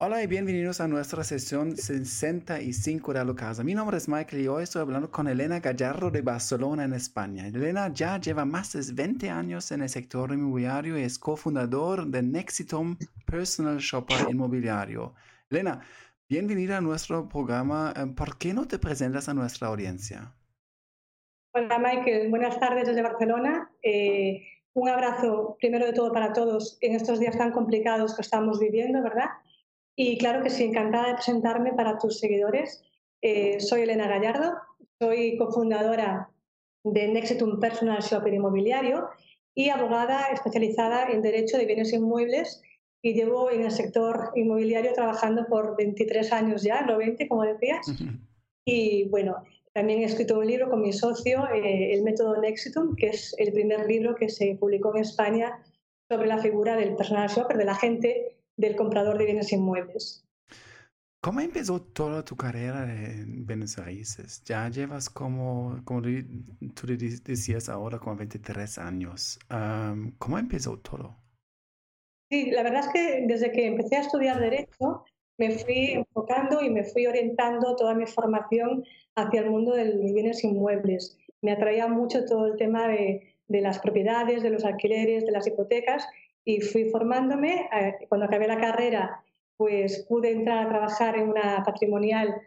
Hola y bienvenidos a nuestra sesión 65 de la casa. Mi nombre es Michael y hoy estoy hablando con Elena Gallardo de Barcelona en España. Elena ya lleva más de 20 años en el sector inmobiliario y es cofundador de Nexitum Personal Shopper Inmobiliario. Elena, bienvenida a nuestro programa. Eh, ¿Por qué no te presentas a nuestra audiencia? Hola Michael, buenas tardes desde Barcelona. Eh, un abrazo primero de todo para todos en estos días tan complicados que estamos viviendo, ¿verdad? Y claro que sí, encantada de presentarme para tus seguidores. Eh, soy Elena Gallardo, soy cofundadora de Nexitum Personal Shopper Inmobiliario y abogada especializada en Derecho de Bienes Inmuebles y llevo en el sector inmobiliario trabajando por 23 años ya, no 20, como decías. Y bueno, también he escrito un libro con mi socio, eh, El método Nexitum, que es el primer libro que se publicó en España sobre la figura del personal shopper, de la gente del comprador de bienes inmuebles. ¿Cómo empezó toda tu carrera en bienes raíces? Ya llevas como, como tú decías ahora, como 23 años. ¿Cómo empezó todo? Sí, la verdad es que desde que empecé a estudiar Derecho, me fui enfocando y me fui orientando toda mi formación hacia el mundo de los bienes inmuebles. Me atraía mucho todo el tema de, de las propiedades, de los alquileres, de las hipotecas y fui formándome. Eh, cuando acabé la carrera, pues pude entrar a trabajar en una patrimonial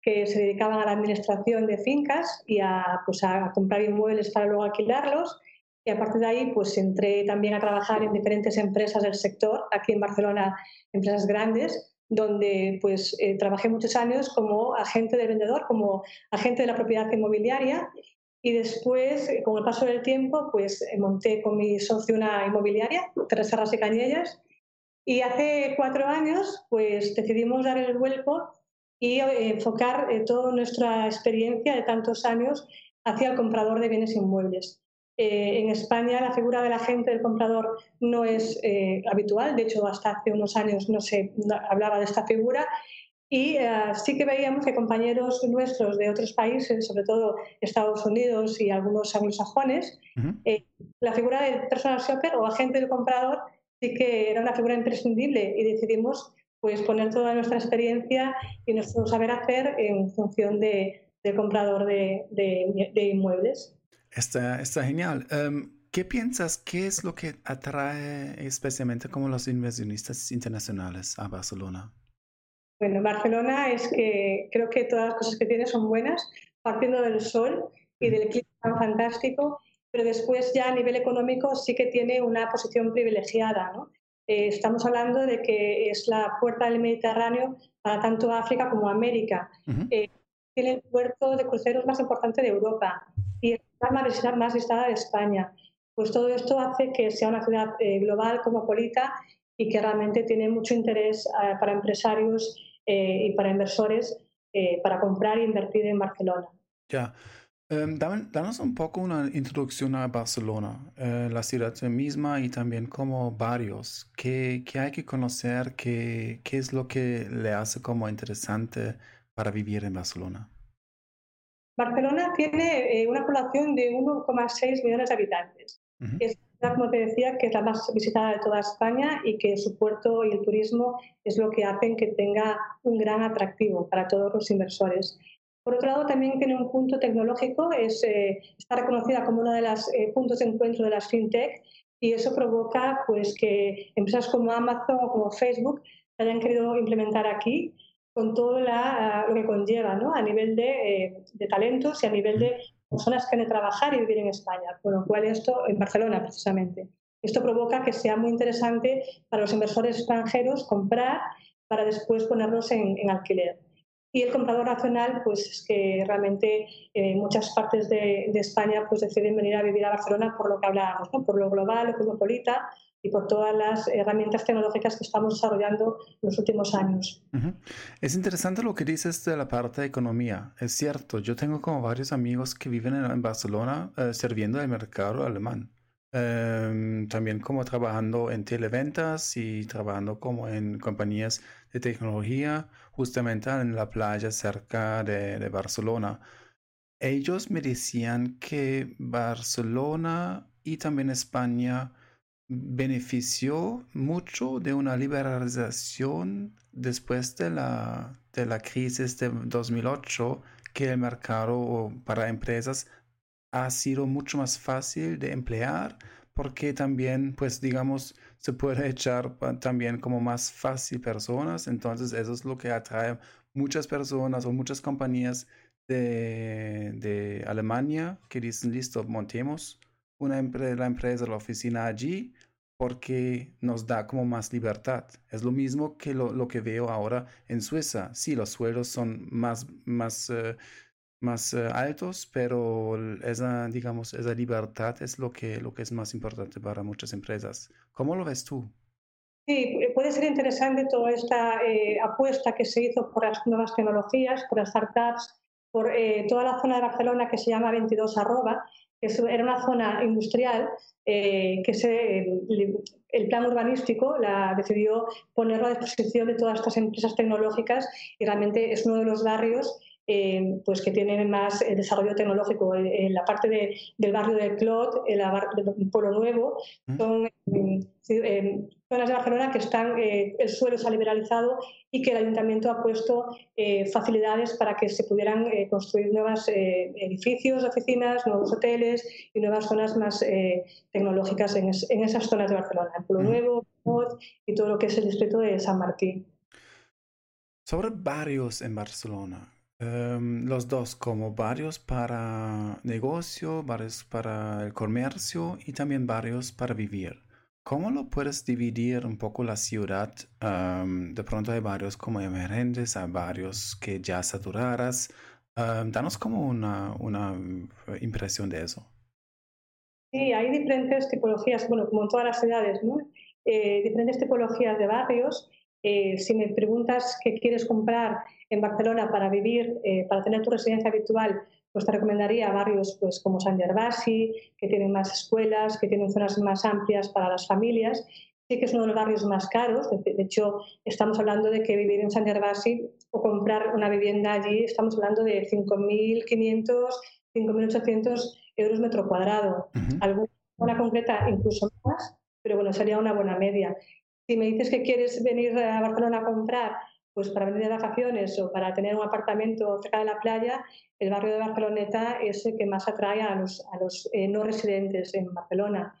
que se dedicaba a la administración de fincas y a, pues, a comprar inmuebles para luego alquilarlos. Y a partir de ahí, pues entré también a trabajar en diferentes empresas del sector, aquí en Barcelona, empresas grandes, donde pues eh, trabajé muchos años como agente de vendedor, como agente de la propiedad inmobiliaria y después, eh, con el paso del tiempo, pues eh, monté con mi socio una inmobiliaria, Teresa Serras y Cañellas, y hace cuatro años pues decidimos dar el vuelco y eh, enfocar toda nuestra experiencia de tantos años hacia el comprador de bienes inmuebles. en España la figura del agente del comprador no es habitual, de hecho hasta hace unos años no se hablaba de esta figura y eh, sí que veíamos que compañeros nuestros de otros países, sobre todo Estados Unidos y algunos anglosajones, eh, la figura del personal shopper o agente del comprador sí que era una figura imprescindible y decidimos pues, poner toda nuestra experiencia y nuestro saber hacer en función de, del comprador de, de, inmuebles. Está, está genial. Em, ¿Qué piensas? ¿Qué es lo que atrae especialmente como los inversionistas internacionales a Barcelona? Bueno, Barcelona es que creo que todas las cosas que tiene son buenas, partiendo del sol y del clima tan fantástico, pero después ya a nivel económico sí que tiene una posición privilegiada. ¿no? Eh, estamos hablando de que es la puerta del Mediterráneo para tanto África como América. Eh, tiene el puerto de cruceros más importante de Europa y es la más, más visitada de España. Pues todo esto hace que sea una ciudad eh, global, cosmopolita y que realmente tiene mucho interés para empresarios eh, y para inversores eh, para comprar e invertir en Barcelona. Ya. Um, danos un poco una introducción a Barcelona, eh, la ciudad misma y también como barrios. ¿Qué, qué hay que conocer? Qué, ¿Qué, es lo que le hace como interesante para vivir en Barcelona? Barcelona tiene una población de 1,6 millones de habitantes como te decía, que es la más visitada de toda España y que su puerto y el turismo es lo que hacen que tenga un gran atractivo para todos los inversores. Por otro lado, también tiene un punto tecnológico, es, eh, está reconocida como uno de los eh, puntos de encuentro de las fintech y eso provoca pues, que empresas como Amazon o como Facebook se hayan querido implementar aquí con todo la, lo que conlleva ¿no? a nivel de, eh, de talentos y a nivel de personas que quieren trabajar y vivir en España, con lo cual esto, en Barcelona precisamente, esto provoca que sea muy interesante para los inversores extranjeros comprar para después ponerlos en, alquiler. Y el comprador nacional, pues es que realmente en eh, muchas partes de, España pues deciden venir a vivir a Barcelona por lo que hablábamos, ¿no? por lo global, lo cosmopolita, por todas las herramientas tecnológicas que estamos desarrollando en los últimos años. Es interesante lo que dices de la parte de economía. Es cierto, yo tengo como varios amigos que viven en, Barcelona eh, sirviendo el mercado alemán. Em, también como trabajando en televentas y trabajando como en compañías de tecnología justamente en la playa cerca de, de Barcelona. Ellos me decían que Barcelona y también España benefició mucho de una liberalización después de la, de la crisis de 2008, que el mercado para empresas ha sido mucho más fácil de emplear porque también, pues digamos, se puede echar también como más fácil personas. Entonces, eso es lo que atrae muchas personas o muchas compañías de, de Alemania que dicen, listo, montemos una la empresa, la oficina allí, porque nos da como más libertad. Es lo mismo que lo, lo que veo ahora en Suiza. Sí, los sueldos son más, más eh, más eh, altos, pero esa, digamos, esa libertad es lo que, lo que es más importante para muchas empresas. ¿Cómo lo ves tú? Sí, puede ser interesante toda esta eh, apuesta que se hizo por las nuevas tecnologías, por las startups, por eh, toda la zona de Barcelona que se llama 22 arroba, que era una zona industrial que se, el, plan urbanístico la decidió ponerlo a disposición de todas estas empresas tecnológicas y realmente es uno de los barrios eh, pues que tienen más eh, desarrollo tecnológico. Eh, en la parte del barrio de Clot, en la del Pueblo Nuevo, son zonas de Barcelona que están, el suelo se ha liberalizado y que el ayuntamiento ha puesto facilidades para que se pudieran construir nuevos edificios, oficinas, nuevos hoteles y nuevas zonas más tecnológicas en, esas zonas de Barcelona, el Pueblo Nuevo, Clot y todo lo que es el distrito de San Martín. Sobre barrios en Barcelona, Em, los dos, como varios para negocio, varios para el comercio y también varios para vivir. ¿Cómo lo puedes dividir un poco la ciudad? Em, de pronto hay varios como emergentes, hay varios que ya saturadas. Um, danos como una, una eh, impresión de eso. Sí, hay diferentes tipologías, bueno, como en todas las ciudades, ¿no? Eh, diferentes tipologías de barrios. Eh, si me preguntas qué quieres comprar en Barcelona para vivir, eh, para tener tu residencia habitual, pues te recomendaría barrios pues, como San Gervasi, que tienen más escuelas, que tienen zonas más amplias para las familias. Sí que es uno de los barrios más caros. De, hecho, estamos hablando de que vivir en San Gervasi o comprar una vivienda allí, estamos hablando de 5.500, 5.800 euros metro cuadrado. Alguna zona concreta incluso más, pero bueno, sería una buena media. Si me dices que quieres venir a Barcelona a comprar pues para venir de vacaciones o para tener un apartamento cerca de la playa, el barrio de Barceloneta es el que más atrae a los, eh, no residentes en Barcelona.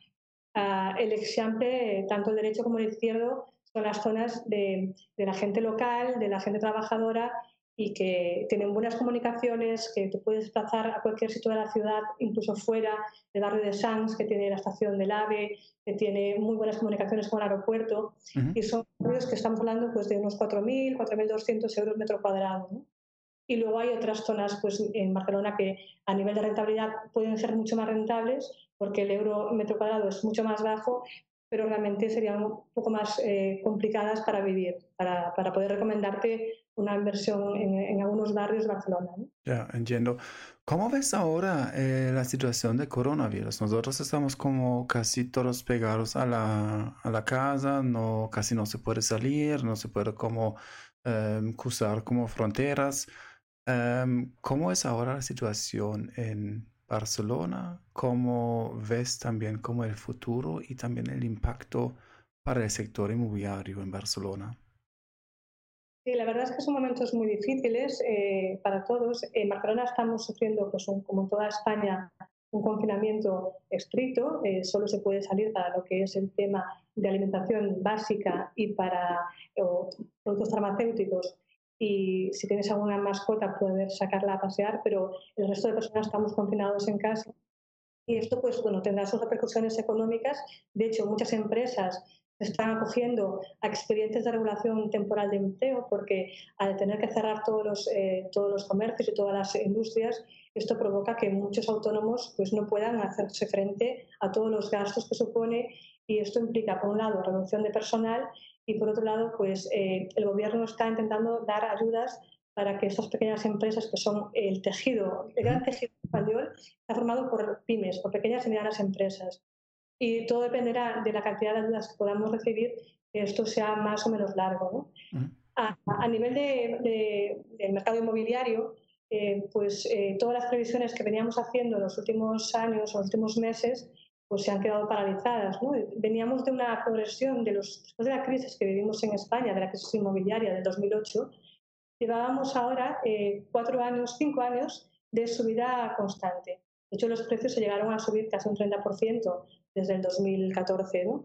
Uh, el ejemplo, tanto el derecho como el izquierdo, son las zonas de la gente local, de la gente trabajadora y que tienen buenas comunicaciones, que te puedes desplazar a cualquier sitio de la ciudad, incluso fuera del barrio de Sanz, que tiene la estación del AVE, que tiene muy buenas comunicaciones con el aeropuerto, y son barrios que estamos hablando pues, de unos 4.000, 4.200 euros metro cuadrado. Y luego hay otras zonas pues, en Barcelona que a nivel de rentabilidad pueden ser mucho más rentables, porque el euro metro cuadrado es mucho más bajo, pero realmente serían un poco más eh, complicadas para vivir, para, para poder recomendarte una inversión en, algunos barrios de Barcelona. Ya, entiendo. ¿Cómo ves ahora eh, la situación de coronavirus? Nosotros estamos como casi todos pegados a la, a la casa, no, casi no se puede salir, no se puede como em, cruzar como fronteras. Em, ¿Cómo es ahora la situación en Barcelona? ¿Cómo ves también como el futuro y también el impacto para el sector inmobiliario en Barcelona? Sí, la verdad es que son momentos muy difíciles eh, para todos. En Barcelona estamos sufriendo, pues, como en toda España, un confinamiento estricto. Eh, solo se puede salir para lo que es el tema de alimentación básica y para productos farmacéuticos. Y si tienes alguna mascota, puedes sacarla a pasear, pero el resto de personas estamos confinados en casa. Y esto, pues, bueno, tendrá sus repercusiones económicas. De hecho, muchas empresas están acogiendo a expedientes de regulación temporal de empleo porque al tener que cerrar todos los, eh, todos los comercios y todas las industrias, esto provoca que muchos autónomos pues, no puedan hacerse frente a todos los gastos que supone y esto implica, por un lado, reducción de personal y, por otro lado, pues, eh, el gobierno está intentando dar ayudas para que estas pequeñas empresas, que son el tejido, el gran tejido español, está formado por pymes, por pequeñas y medianas empresas y todo dependerá de la cantidad de ayudas que podamos recibir, que esto sea más o menos largo. a, nivel de, del mercado inmobiliario, eh, pues eh, todas las previsiones que veníamos haciendo en los últimos años, los últimos meses, pues se han quedado paralizadas. ¿no? Veníamos de una progresión de los, después de la crisis que vivimos en España, de la crisis inmobiliaria del 2008, llevábamos ahora eh, cuatro años, cinco años de subida constante. De hecho, los precios se llegaron a subir casi un 30% desde el 2014. ¿no?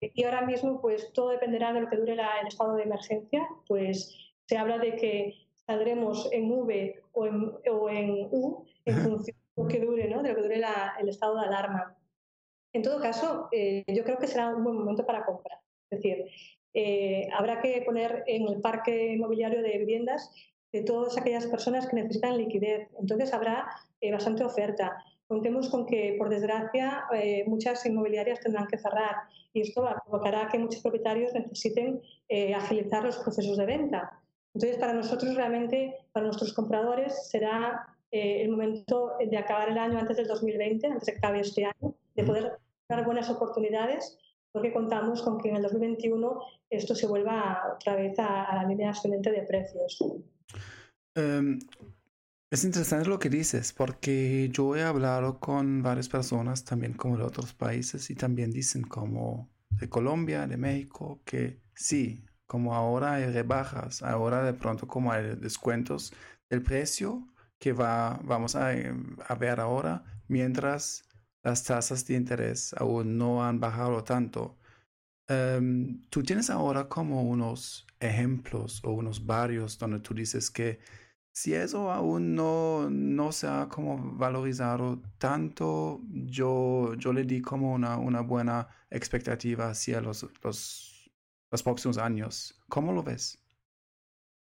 Y ahora mismo, pues todo dependerá de lo que dure el estado de emergencia. Pues se habla de que saldremos en V o en, o en U en función de lo que dure, ¿no? de lo que dure el estado de alarma. En todo caso, eh, yo creo que será un buen momento para comprar. Es decir, eh, habrá que poner en el parque inmobiliario de viviendas de todas aquellas personas que necesitan liquidez. Entonces habrá eh, bastante oferta. Contemos con que, por desgracia, muchas inmobiliarias tendrán que cerrar y esto provocará que muchos propietarios necesiten agilizar los procesos de venta. Entonces, para nosotros realmente, para nuestros compradores, será el momento de acabar el año antes del 2020, antes de que este año, de poder dar buenas oportunidades porque contamos con que en el 2021 esto se vuelva otra vez a, la línea ascendente de precios. Em, es interesante lo que dices, porque yo he hablado con varias personas también como de otros países y también dicen como de Colombia, de México, que sí, como ahora hay rebajas, ahora de pronto como hay descuentos del precio que va, vamos a, a ver ahora, mientras las tasas de interés aún no han bajado tanto. Em, tú tienes ahora como unos ejemplos o unos barrios donde tú dices que si eso aún no, no se ha como valorizado tanto, yo, yo le di como una, una buena expectativa hacia los, los, los próximos años. ¿Cómo lo ves?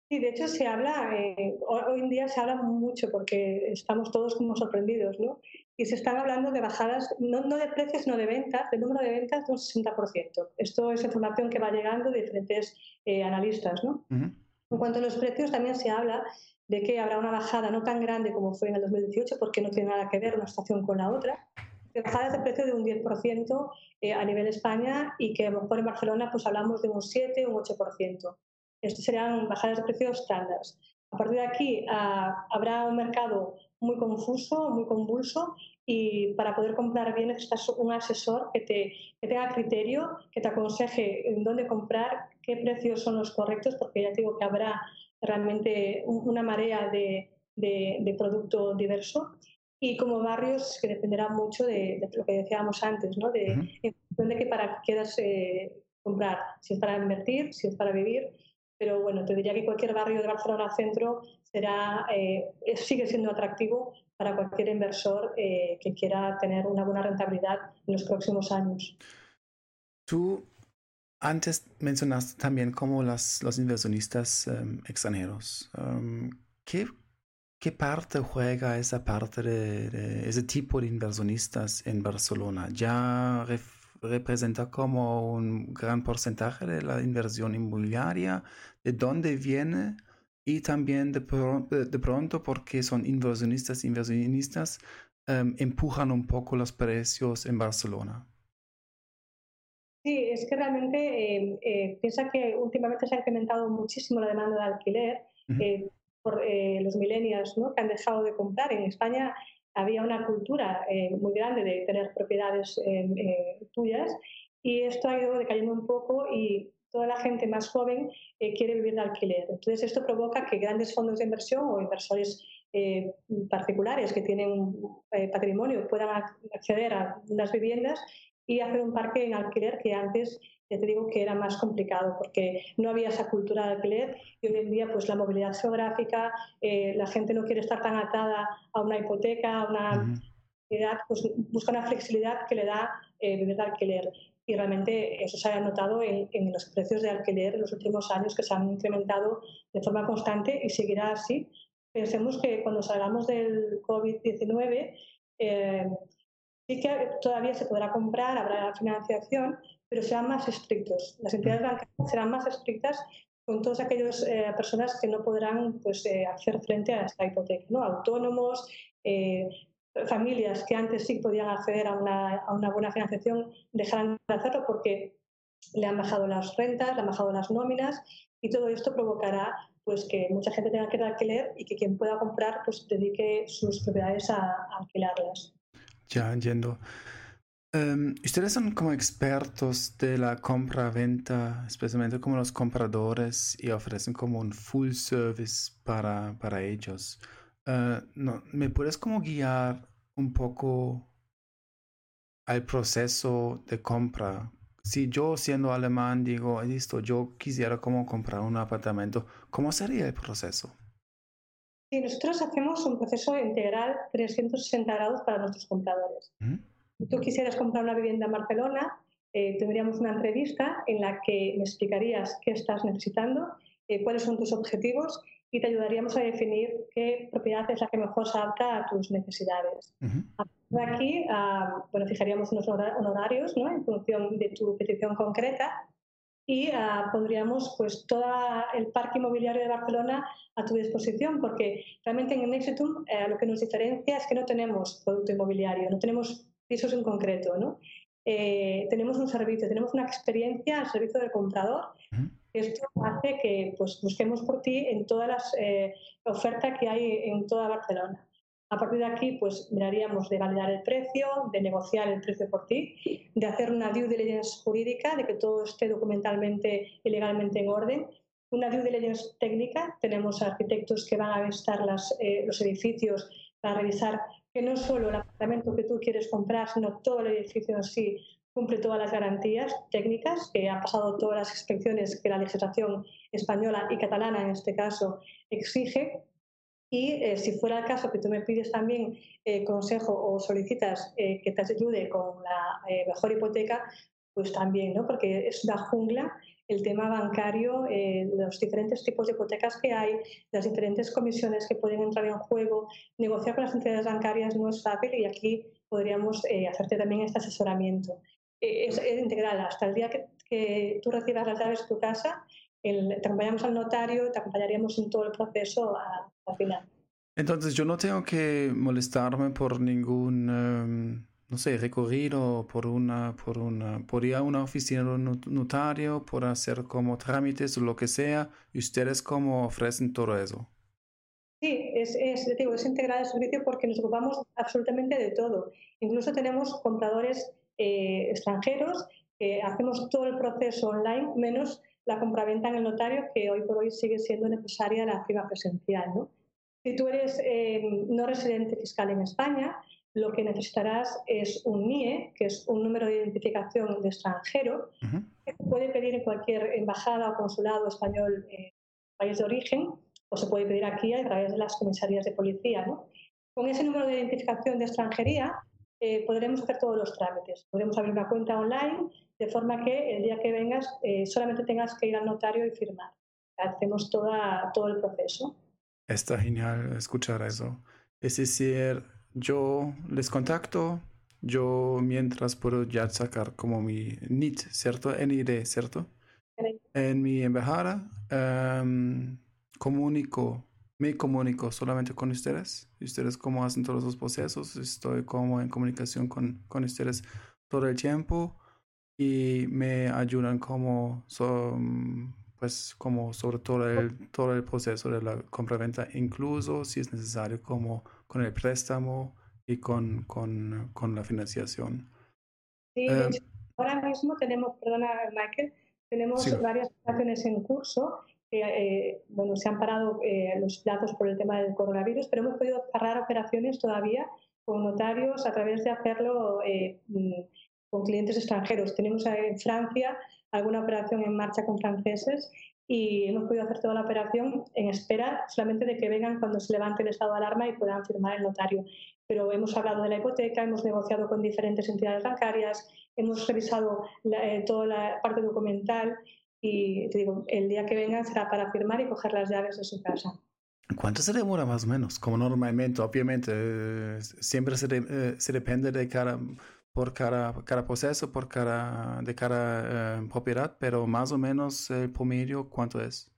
Sí, de hecho se habla, eh, hoy en día se habla mucho porque estamos todos como sorprendidos, ¿no? Y se están hablando de bajadas, no, no de precios, sino de ventas, de número de ventas de un 60%. Esto es información que va llegando de diferentes eh, analistas, ¿no? En cuanto a los precios, también se habla de que habrá una bajada no tan grande como fue en el 2018, porque no tiene nada que ver una estación con la otra, de bajadas de precio de un 10% eh, a nivel España y que a lo mejor en Barcelona pues hablamos de un 7 o un 8%. Estos serían bajadas de precios estándar. A partir de aquí ah, habrá un mercado muy confuso, muy convulso y para poder comprar bien necesitas un asesor que, te, que tenga criterio, que te aconseje en dónde comprar, qué precios son los correctos, porque ya te digo que habrá realmente una marea de, de, producto diverso y como barrios que dependerá mucho de, lo que decíamos antes, ¿no? de, en función de qué para quieras eh, comprar, si es para invertir, si es para vivir pero bueno, te diría que cualquier barrio de Barcelona Centro será, eh, sigue siendo atractivo para cualquier inversor eh, que quiera tener una buena rentabilidad en los próximos años. Tú antes mencionaste también como los inversionistas em, extranjeros. Um, ¿qué, ¿qué, parte juega esa parte de, ese tipo de inversionistas en Barcelona? ¿Ya representa como un gran porcentaje de la inversión inmobiliaria, de dónde viene y también de, de pronto porque son inversionistas, inversionistas, em, empujan un poco los precios en Barcelona. Sí, es que realmente eh, eh, piensa que últimamente se ha incrementado muchísimo la demanda de alquiler eh, por los millennials ¿no? que han dejado de comprar. En España había una cultura eh, muy grande de tener propiedades eh, eh, tuyas y esto ha ido decayendo un poco y toda la gente más joven quiere vivir de alquiler. Entonces esto provoca que grandes fondos de inversión o inversores particulares que tienen patrimonio puedan acceder a unas viviendas y hacer un parque en alquiler que antes ya te digo que era más complicado porque no había esa cultura de alquiler y hoy en día pues la movilidad geográfica, eh, la gente no quiere estar tan atada a una hipoteca, a una edad, pues busca una flexibilidad que le da eh, vivir de alquiler. Y realmente eso se ha notado en, los precios de alquiler en los últimos años que se han incrementado de forma constante y seguirá así. Pensemos que cuando salgamos del COVID-19, eh, sí que todavía se podrá comprar, habrá financiación, pero serán más estrictos. Las entidades bancarias serán más estrictas con todas aquellas eh, personas que no podrán pues, eh, hacer frente a esta hipoteca, ¿no? autónomos, eh, familias que antes sí podían acceder a una, a una, buena financiación, dejarán de hacerlo porque le han bajado las rentas, le han bajado las nóminas y todo esto provocará pues que mucha gente tenga que alquiler y que quien pueda comprar pues dedique sus propiedades a, a alquilarlas. Ya entiendo. Em, ustedes son como expertos de la compra-venta, especialmente como los compradores, y ofrecen como un full service para, para ellos. Eh, no, ¿Me puedes como guiar un poco al proceso de compra? Si yo siendo alemán digo, listo, yo quisiera como comprar un apartamento, ¿cómo sería el proceso? Sí, nosotros hacemos un proceso integral 360 grados para nuestros compradores. Si tú quisieras comprar una vivienda en Barcelona, eh, tendríamos una entrevista en la que me explicarías qué estás necesitando, eh, cuáles son tus objetivos y te ayudaríamos a definir qué propiedad es la que mejor se adapta a tus necesidades. De aquí, ah, bueno, fijaríamos unos honorarios ¿no? en función de tu petición concreta y uh, pondríamos pues todo el parque inmobiliario de Barcelona a tu disposición, porque realmente en Nexitum eh, lo que nos diferencia es que no tenemos producto inmobiliario, no tenemos pisos en concreto, ¿no? Eh, tenemos un servicio, tenemos una experiencia al servicio del comprador. Esto hace que pues, busquemos por ti en todas las eh, ofertas que hay en toda Barcelona. A partir de aquí, pues miraríamos de validar el precio, de negociar el precio por ti, de hacer una due diligence jurídica, de que todo esté documentalmente y legalmente en orden. Una due diligence técnica, tenemos arquitectos que van a visitar eh, los edificios para revisar que no solo el apartamento que tú quieres comprar, sino todo el edificio en sí cumple todas las garantías técnicas, que ha pasado todas las inspecciones que la legislación española y catalana en este caso exige y eh, si fuera el caso que tú me pides también eh, consejo o solicitas eh, que te ayude con la mejor hipoteca, pues también, ¿no? Porque es una jungla el tema bancario, los diferentes tipos de hipotecas que hay, las diferentes comisiones que pueden entrar en juego. Negociar con las entidades bancarias no es fácil y aquí podríamos hacerte también este asesoramiento. Es, integral. Hasta el día que, que tú recibas las llaves de tu casa, te acompañamos al notario, te acompañaríamos en todo el proceso al final. Entonces yo no tengo que molestarme por ningún, em, no sé, recorrido por una, por una, por ir a una oficina de un notario, por hacer como trámites o lo que sea, y ustedes como ofrecen todo eso. Sí, es, es, digo, es integral el servicio porque nos ocupamos absolutamente de todo. Incluso tenemos compradores eh, extranjeros que hacemos todo el proceso online, menos la compraventa en el notario, que hoy por hoy sigue siendo necesaria la firma presencial. ¿no? Si tú eres eh, no residente fiscal en España, lo que necesitarás es un NIE, que es un número de identificación de extranjero, que se puede pedir en cualquier embajada o consulado español en país de origen, o se puede pedir aquí a través de las comisarías de policía. ¿no? Con ese número de identificación de extranjería eh, podremos hacer todos los trámites. Podremos abrir una cuenta online de forma que el día que vengas eh, solamente tengas que ir al notario y firmar. Hacemos toda, todo el proceso. Está genial escuchar eso. Es decir, yo les contacto, yo mientras puedo ya sacar como mi NIT, ¿cierto? NID, ¿cierto? En mi embajada em, comunico, me comunico solamente con ustedes. Ustedes cómo hacen todos los procesos, estoy como en comunicación con, con ustedes todo el tiempo y me ayudan como, son, pues, como sobre todo el, todo el proceso de la compra-venta, incluso si es necesario como con el préstamo y con, con, con la financiación. Sí, eh, ahora mismo tenemos, perdona Michael, tenemos varias operaciones en curso. Eh, bueno, se han parado eh, los plazos por el tema del coronavirus, pero hemos podido cerrar operaciones todavía con notarios a través de hacerlo mm, con clientes extranjeros. Tenemos en Francia alguna operación en marcha con franceses y hemos podido hacer toda la operación en espera solamente de que vengan cuando se levante el estado de alarma y puedan firmar el notario. Pero hemos hablado de la hipoteca, hemos negociado con diferentes entidades bancarias, hemos revisado eh, toda la parte documental y te digo, el día que vengan será para firmar y coger las llaves de su casa. ¿Cuánto se demora más o menos? Como normalmente, obviamente, eh, siempre se, eh, se depende de cada por cada, cada proceso, por cada, de cada eh, propiedad, pero más o menos el promedio, ¿cuánto es?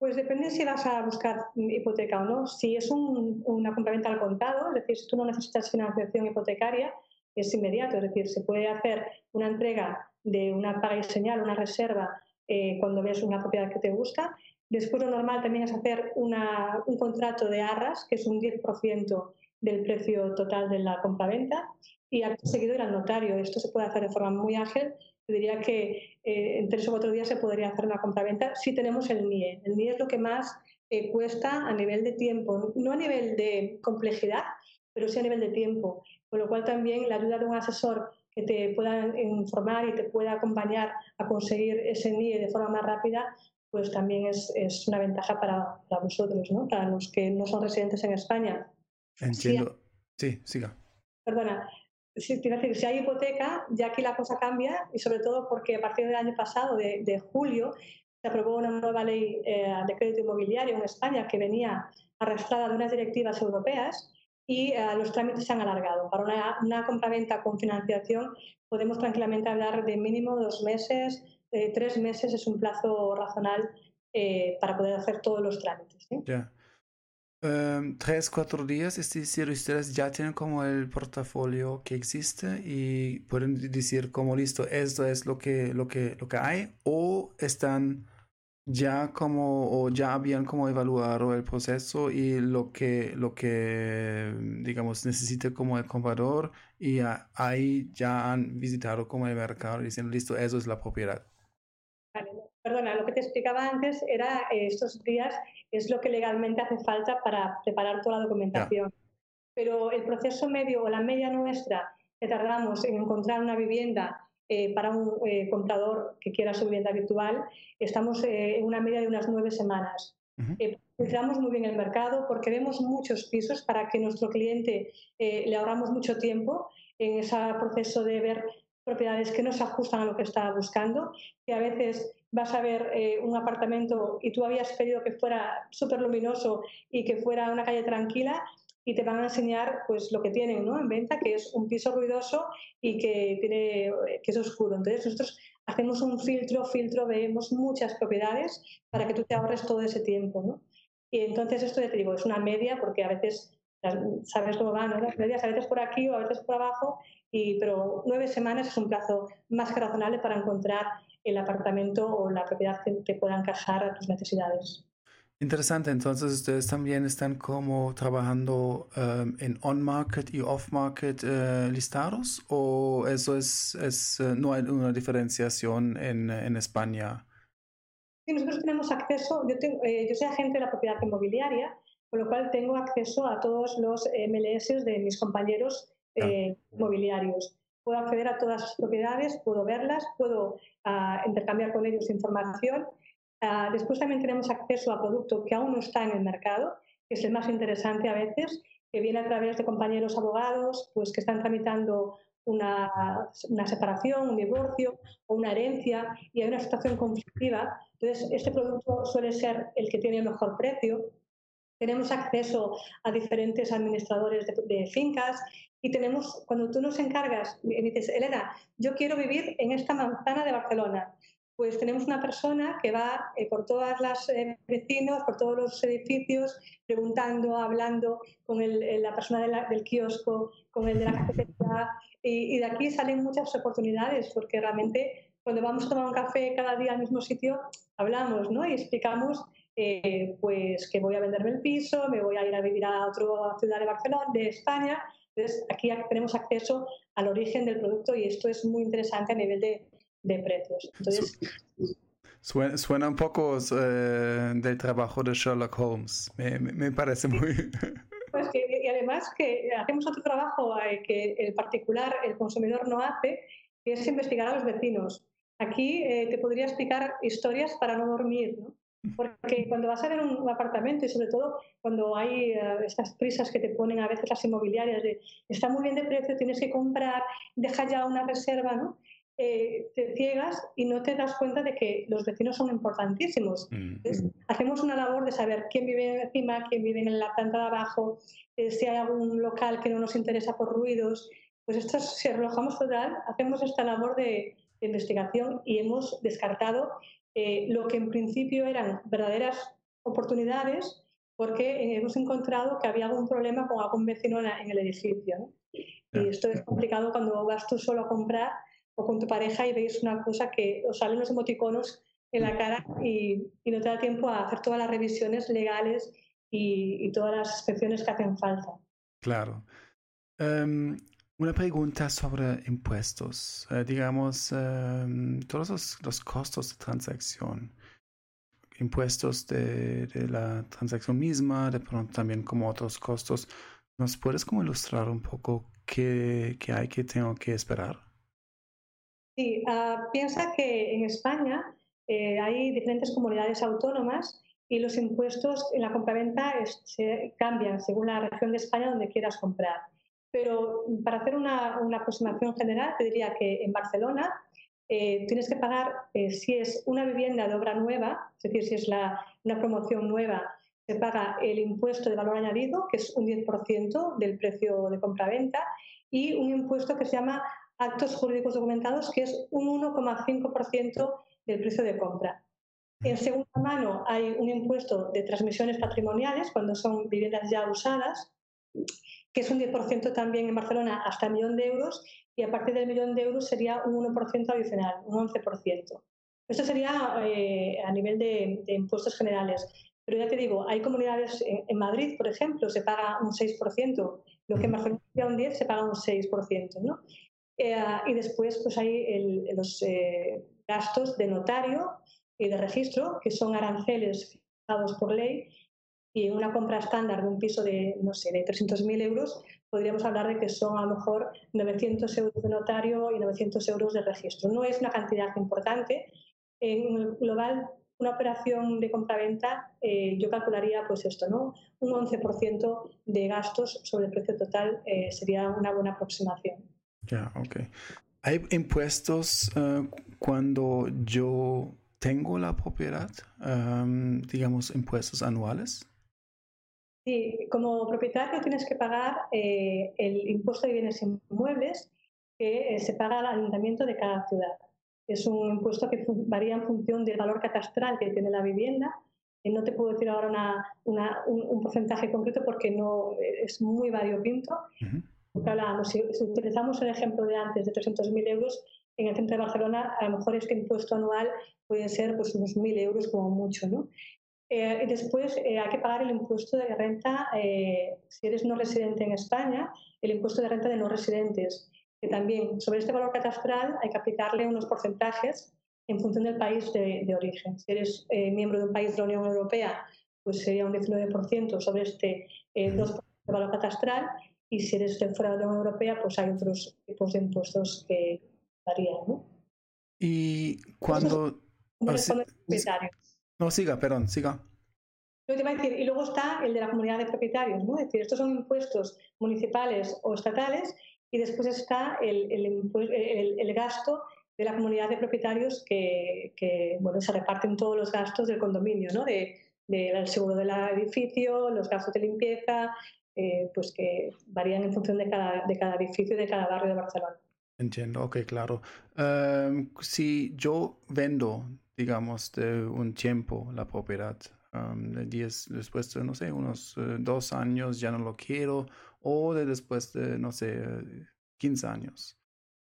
Pues depende si vas a buscar hipoteca o no. Si es un, una compraventa al contado, es decir, si tú no necesitas financiación hipotecaria, es inmediato, es decir, se puede hacer una entrega de una paga y señal, una reserva, eh, cuando ves una propiedad que te gusta. Después lo normal también es hacer una, un contrato de arras, que es un 10% del precio total de la compraventa y acto seguido ir al notario. Esto se puede hacer de forma muy ágil. Yo diría que eh, en tres o cuatro días se podría hacer una compraventa si tenemos el NIE. El NIE es lo que más eh, cuesta a nivel de tiempo, no a nivel de complejidad, pero sí a nivel de tiempo. Con lo cual también la ayuda de un asesor que te pueda informar y te pueda acompañar a conseguir ese NIE de forma más rápida, pues también es, es una ventaja para, para, vosotros, ¿no? para los que no son residentes en España. Entiendo. Sí, siga. Perdona. Si, si hay hipoteca, ya aquí la cosa cambia y sobre todo porque a partir del año pasado, de, de julio, se aprobó una nueva ley eh, de crédito inmobiliario en España que venía arrastrada de unas directivas europeas y eh, los trámites se han alargado. Para una, una compraventa con financiación podemos tranquilamente hablar de mínimo dos meses, eh, tres meses es un plazo razonable eh, para poder hacer todos los trámites. Ya. Um, tres, cuatro días, es decir, ustedes ya tienen como el portafolio que existe y pueden decir como listo, esto es lo que, lo que, lo que hay o están ya como o ya habían como evaluado el proceso y lo que lo que digamos necesita como el comprador y ahí ya han visitado como el mercado diciendo listo eso es la propiedad perdona lo que te explicaba antes era eh, estos días es lo que legalmente hace falta para preparar toda la documentación. Pero el proceso medio o la media nuestra que tardamos en encontrar una vivienda eh, para un eh, comprador que quiera su vivienda virtual, estamos eh, en una media de unas nueve semanas. Entramos muy bien el mercado porque vemos muchos pisos para que nuestro cliente le ahorramos mucho tiempo en ese proceso de ver propiedades que no se ajustan a lo que está buscando, que a veces vas a ver un apartamento y tú habías pedido que fuera súper luminoso y que fuera una calle tranquila y te van a enseñar pues lo que tienen ¿no? en venta, que es un piso ruidoso y que, tiene, que es oscuro. Entonces nosotros hacemos un filtro, filtro, vemos muchas propiedades para que tú te ahorres todo ese tiempo. ¿no? Y entonces esto ya te digo, es una media porque a veces sabes cómo van ¿no? las medias, a veces por aquí o a veces por abajo, y, pero nueve semanas es un plazo más que razonable para encontrar el apartamento o la propiedad que te pueda encajar a tus necesidades. Interesante, entonces ustedes también están como trabajando um, en on-market y off-market uh, listados o eso es, es uh, no hay una diferenciación en, en España? Sí, nosotros tenemos acceso, yo, tengo, eh, yo soy agente de la propiedad inmobiliaria, con lo cual tengo acceso a todos los MLS de mis compañeros eh, inmobiliarios. Puedo acceder a todas sus propiedades, puedo verlas, puedo uh, intercambiar con ellos información Ah, después también tenemos acceso a producto que aún no está en el mercado, que es el más interesante a veces, que viene a través de compañeros abogados pues, que están tramitando una, una, separación, un divorcio o una herencia y hay una situación conflictiva. Entonces, este producto suele ser el que tiene el mejor precio. Tenemos acceso a diferentes administradores de, de fincas y tenemos, cuando tú nos encargas, me dices, Elena, yo quiero vivir en esta manzana de Barcelona pues tenemos una persona que va eh, por todas las eh, vecinos, por todos los edificios, preguntando, hablando con la persona del kiosco, con el de la cafetería, y, de aquí salen muchas oportunidades, porque realmente cuando vamos a tomar un café cada día al mismo sitio, hablamos ¿no? y explicamos eh, pues que voy a venderme el piso, me voy a ir a vivir a otra ciudad de Barcelona, de España. Entonces, aquí tenemos acceso al origen del producto y esto es muy interesante a nivel de, de precios. Entonces, suena, un poco eh, del trabajo de Sherlock Holmes, me, me, parece muy... Pues que, y además que hacemos otro trabajo eh, que el particular, el consumidor no hace, que es investigar a los vecinos. Aquí eh, te podría explicar historias para no dormir, ¿no? Porque cuando vas a ver un apartamento y sobre todo cuando hay estas prisas que te ponen a veces las inmobiliarias de está muy bien de precio, tienes que comprar, deja ya una reserva, ¿no? Eh, te ciegas y no te das cuenta de que los vecinos son importantísimos. Mm. hacemos una labor de saber quién vive encima, quién vive en la planta de abajo, eh, si hay algún local que no nos interesa por ruidos. Pues esto, si relojamos total, hacemos esta labor de, investigación y hemos descartado eh, lo que en principio eran verdaderas oportunidades porque hemos encontrado que había algún problema con algún vecino en el edificio. Y esto es complicado cuando vas tú solo a comprar o con tu pareja y veis una cosa que os salen los emoticonos en la cara y, no te da tiempo a hacer todas las revisiones legales y, todas las inspecciones que hacen falta. Claro. Em, Una pregunta sobre impuestos. Eh, digamos, em, todos los, costos de transacción. Impuestos de, la transacción misma, de pronto también como otros costos. ¿Nos puedes como ilustrar un poco qué, hay que tengo que esperar? Sí, ah, piensa que en España eh, hay diferentes comunidades autónomas y los impuestos en la compraventa se cambian según la región de España donde quieras comprar. Pero para hacer una, aproximación general, te diría que en Barcelona eh, tienes que pagar, eh, si es una vivienda de obra nueva, es decir, si es una promoción nueva, se paga el impuesto de valor añadido, que es un 10% del precio de compraventa, y un impuesto que se llama actos jurídicos documentados, que es un 1,5% del precio de compra. En segunda mano hay un impuesto de transmisiones patrimoniales cuando son viviendas ya usadas, que es un 10% también en Barcelona hasta el millón de euros y a partir del millón de euros sería un 1% adicional, un 11%. Esto sería eh, a nivel de, impuestos generales. Pero ya te digo, hay comunidades, en, Madrid, por ejemplo, se paga un 6%, lo que en Barcelona sería un 10%, se paga un 6%. ¿no? Eh, y después pues hay los eh, gastos de notario y de registro, que son aranceles fijados por ley, y una compra estándar de un piso de, no sé, de 300.000 euros, podríamos hablar de que son a lo mejor 900 euros de notario y 900 euros de registro. No es una cantidad importante. En el global, una operación de compraventa, eh, yo calcularía pues esto, ¿no? Un 11% de gastos sobre el precio total eh, sería una buena aproximación. Ya, ok. ¿Hay impuestos uh, cuando yo tengo la propiedad, um, digamos, impuestos anuales? Sí, como propietario tienes que pagar eh, el impuesto de bienes inmuebles que eh, se paga al ayuntamiento de cada ciudad. Es un impuesto que varía en función del valor catastral que tiene la vivienda. Y no te puedo decir ahora una, un, porcentaje concreto porque no es muy variopinto. si, utilizamos el ejemplo de antes de 300.000 euros, en el centro de Barcelona a lo mejor este impuesto anual puede ser pues, unos 1.000 euros como mucho. ¿no? Eh, después eh, hay que pagar el impuesto de renta, eh, si eres no residente en España, el impuesto de renta de no residentes, que también sobre este valor catastral hay que aplicarle unos porcentajes en función del país de, origen. Si eres miembro de un país de la Unión Europea, pues sería un 19% sobre este 2% de valor catastral, y si eres de fuera de la Unión Europea, pues hay otros tipos de impuestos que varían. ¿no? Y cuando... No, siga, perdón, siga. y luego está el de la comunidad de propietarios, ¿no? Es decir, estos son impuestos municipales o estatales y después está el, el, gasto de la comunidad de propietarios que, bueno, se reparten todos los gastos del condominio, ¿no? De, del seguro del edificio, los gastos de limpieza, eh, pues que varían en función de cada, de cada edificio y de cada barrio de Barcelona. Entiendo, ok, claro. Em, si yo vendo digamos, de un tiempo la propiedad. de diez, después de, no sé, unos eh, dos años ya no lo quiero, o de después de, no sé, 15 años.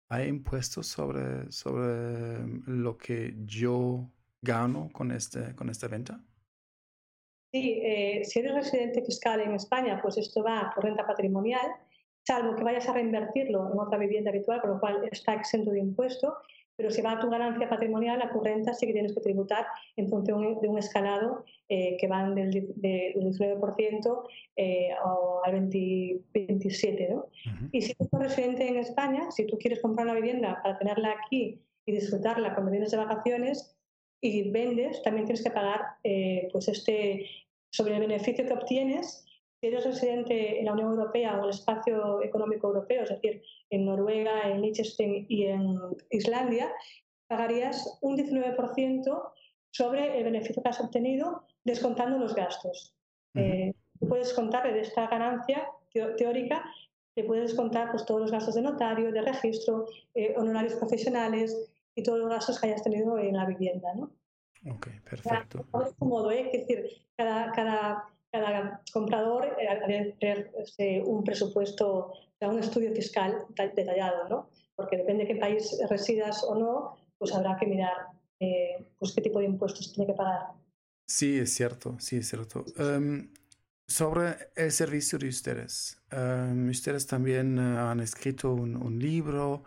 ¿Hay impuestos sobre, sobre lo que yo gano con, este, con esta venta? Sí, eh, si eres residente fiscal en España, pues esto va por renta patrimonial, salvo que vayas a reinvertirlo en otra vivienda habitual, con lo cual está exento de impuesto pero si va a tu ganancia patrimonial, a tu renta sí que tienes que tributar en función de un escalado eh, que van del, del 19% eh, al 27%. ¿no? Y si tú eres residente en España, si tú quieres comprar una vivienda para tenerla aquí y disfrutarla cuando vienes de vacaciones y vendes, también tienes que pagar eh, pues este, sobre el beneficio que obtienes si eres residente en la Unión Europea o en el espacio económico europeo, es decir, en Noruega, en Liechtenstein y en Islandia, pagarías un 19% sobre el beneficio que has obtenido descontando los gastos. Eh, puedes contar de esta ganancia teórica, te puedes descontar pues, todos los gastos de notario, de registro, eh, honorarios profesionales y todos los gastos que hayas tenido en la vivienda. ¿no? Ok, perfecto. modo, ¿eh? es decir, cada, cada cada comprador debe tener este, un presupuesto, un estudio fiscal detallado, ¿no? Porque depende de qué país residas o no, pues habrá que mirar eh, pues qué tipo de impuestos tiene que pagar. Sí, es cierto, sí, es cierto. Em, Sobre el servicio de ustedes. Em, ustedes también eh, han escrito un, libro.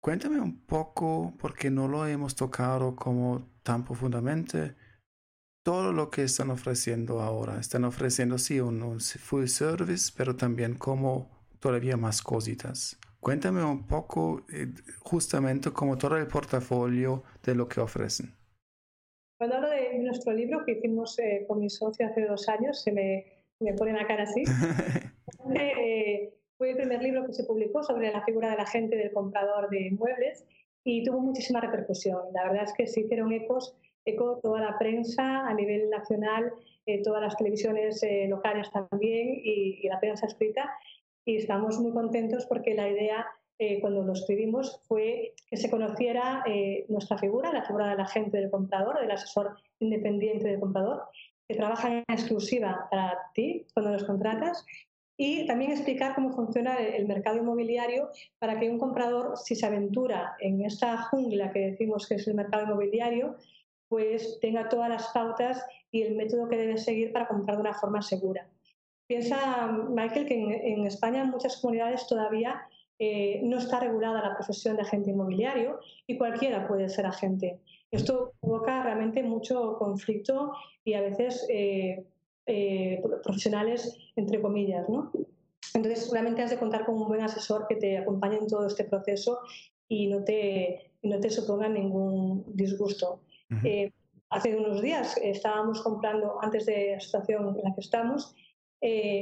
Cuéntame un poco, porque no lo hemos tocado como tan profundamente, todo lo que están ofreciendo ahora. Están ofreciendo, sí, un, un full service, pero también como todavía más cositas. Cuéntame un poco eh, justamente como todo el portafolio de lo que ofrecen. Cuando hablo de nuestro libro que hicimos eh, con mi socio hace dos años, se me me pone la cara así. Eh, fue el primer libro que se publicó sobre la figura del agente del comprador de inmuebles y tuvo muchísima repercusión. La verdad es que se hicieron ecos, eco toda la prensa a nivel nacional, eh, todas las televisiones eh, locales también y, la prensa escrita. Y estamos muy contentos porque la idea cuando lo escribimos fue que se conociera nuestra figura, la figura del agente del comprador, del asesor independiente del comprador, que trabajan en exclusiva para ti cuando los contratas y también explicar cómo funciona el mercado inmobiliario para que un comprador, si se aventura en esta jungla que decimos que es el mercado inmobiliario, pues tenga todas las pautas y el método que debe seguir para comprar de una forma segura. Piensa, Michael, que en, España en muchas comunidades todavía eh, no está regulada la profesión de agente inmobiliario y cualquiera puede ser agente. Esto provoca realmente mucho conflicto y a veces eh, eh, profesionales, entre comillas. ¿no? Entonces, realmente has de contar con un buen asesor que te acompañe en todo este proceso y no te, no te suponga ningún disgusto. Eh, hace unos días estábamos comprando, antes de la situación en la que estamos,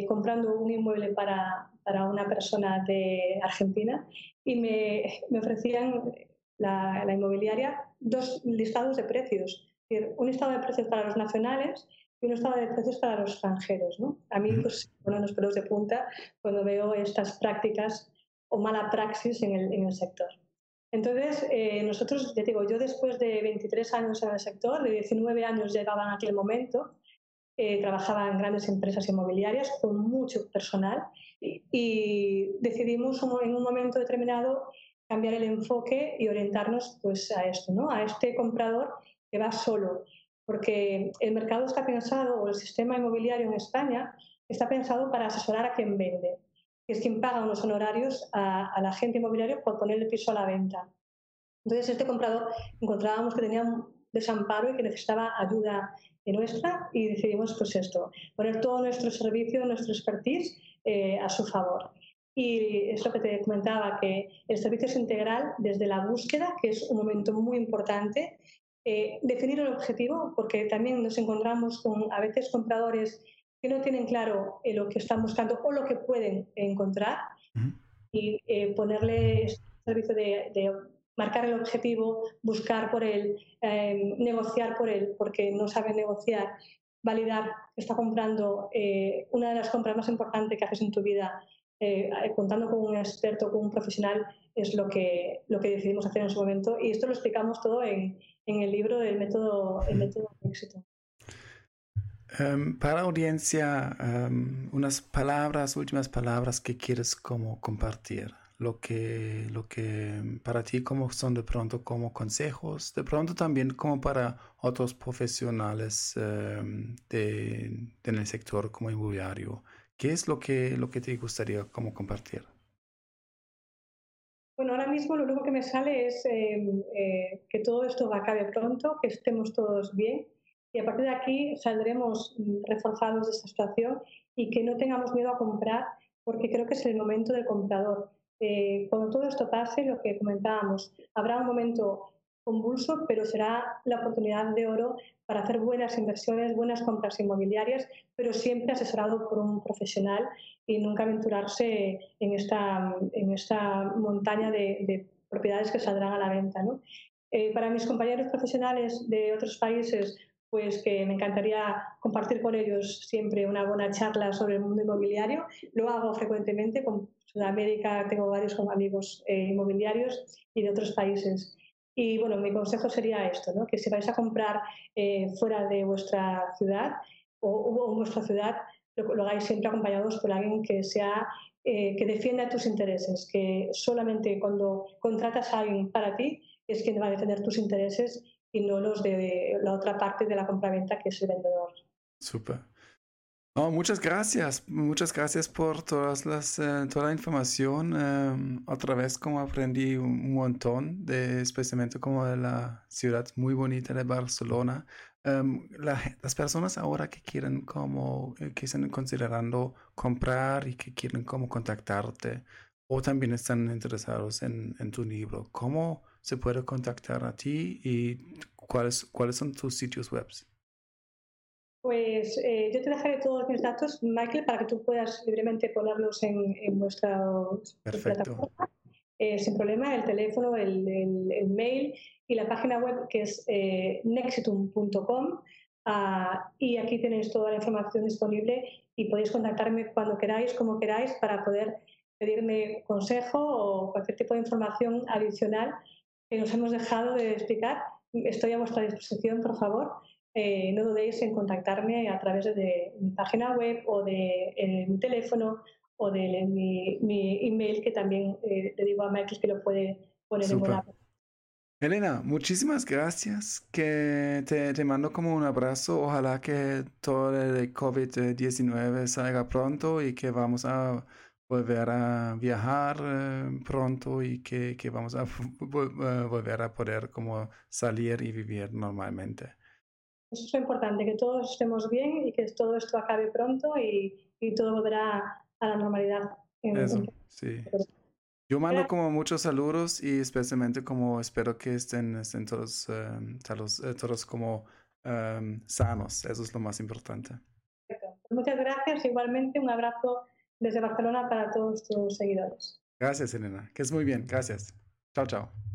comprando un inmueble para, para, una persona de Argentina y me, me ofrecían la, inmobiliaria dos listados de precios. un listado de precios para los nacionales y un listado de precios para los extranjeros. ¿no? A mí pues, ponen los pelos de punta cuando veo estas prácticas o mala praxis en el, en el sector. Entonces, eh, nosotros, ya digo, yo después de 23 años en el sector, de 19 años llegaba en aquel momento, eh, trabajaba en grandes empresas inmobiliarias con mucho personal y, y decidimos en un momento determinado cambiar el enfoque y orientarnos pues, a esto, ¿no? a este comprador que va solo. Porque el mercado está pensado, o el sistema inmobiliario en España, está pensado para asesorar a quien vende, es quien paga unos honorarios a, la agente inmobiliario por poner el piso a la venta. Entonces, este comprador encontrábamos que tenía un desamparo y que necesitaba ayuda nuestra y decidimos pues esto, poner todo nuestro servicio, nuestro expertise eh, a su favor. Y es lo que te comentaba, que el servicio es integral desde la búsqueda, que es un momento muy importante, eh, definir el objetivo, porque también nos encontramos con a veces compradores que no tienen claro eh, lo que están buscando o lo que pueden encontrar, y eh, ponerle este servicio de, de, marcar el objetivo, buscar por él, negociar por él, porque no sabe negociar, validar que está comprando una de las compras más importantes que haces en tu vida eh, contando con un experto, con un profesional, es lo que, lo que decidimos hacer en su momento. Y esto lo explicamos todo en, en el libro del método, el método de éxito. Um, para audiencia, um, unas palabras, últimas palabras que quieres como compartir, lo que, lo que para ti como son de pronto como consejos, de pronto también como para otros profesionales um, de, en el sector como inmobiliario. ¿Qué es lo que, lo que te gustaría como compartir? Bueno, ahora mismo lo único que me sale es em, eh, que todo esto va acabe pronto, que estemos todos bien y a partir de aquí saldremos mm, reforzados de esta situación y que no tengamos miedo a comprar porque creo que es el momento del comprador. Eh, cuando todo esto pase, lo que comentábamos, habrá un momento convulso, pero será la oportunidad de oro para hacer buenas inversiones, buenas compras inmobiliarias, pero siempre asesorado por un profesional y nunca aventurarse en esta, en esta montaña de, propiedades que saldrán a la venta. ¿no? Eh, para mis compañeros profesionales de otros países, pues que me encantaría compartir con ellos siempre una buena charla sobre el mundo inmobiliario. Lo hago frecuentemente con Sudamérica, tengo varios amigos eh, inmobiliarios y de otros países. Y bueno, mi consejo sería esto, ¿no? que si vais a comprar eh, fuera de vuestra ciudad o, en vuestra ciudad, lo, hagáis siempre acompañados por alguien que sea eh, que defienda tus intereses, que solamente cuando contratas a alguien para ti es quien va a defender tus intereses y no los de la otra parte de la compraventa que es el vendedor. Súper. Oh, muchas gracias, muchas gracias por todas las, eh, toda la información. Em, otra vez como aprendí un montón, de, especialmente como de la ciudad muy bonita de Barcelona. Em, las personas ahora que quieren como, eh, que están considerando comprar y que quieren como contactarte o también están interesados en, en tu libro, ¿cómo se puede contactar a ti y cuáles, cuáles son tus sitios web? Pues eh, yo te dejaré todos mis datos, Michael, para que tú puedas libremente ponerlos en, en nuestra plataforma. Eh, sin problema, el teléfono, el, el, mail y la página web que es eh, nexitum.com. Ah, y aquí tenéis toda la información disponible y podéis contactarme cuando queráis, como queráis, para poder pedirme consejo o cualquier tipo de información adicional que nos hemos dejado de explicar. Estoy a vuestra disposición, por favor. Eh, no dudéis en contactarme a través de mi página web o de eh, mi teléfono o de mi, email, que también eh, le digo a Michael que lo puede poner en una. Elena, muchísimas gracias. Que te, te, mando como un abrazo. Ojalá que todo el COVID-19 salga pronto y que vamos a volver a viajar pronto y que, que vamos a volver a poder como salir y vivir normalmente. Eso es importante, que todos estemos bien y que todo esto acabe pronto y, y todo volverá a la normalidad. Eso, sí. Yo mando como muchos saludos y especialmente como espero que estén, estén todos, em, todos, eh, todos, como um, sanos. Eso es lo más importante. Muchas gracias. Igualmente un abrazo desde Barcelona para todos tus seguidores. Gracias, Elena. Que es muy bien. Gracias. Chao, chao.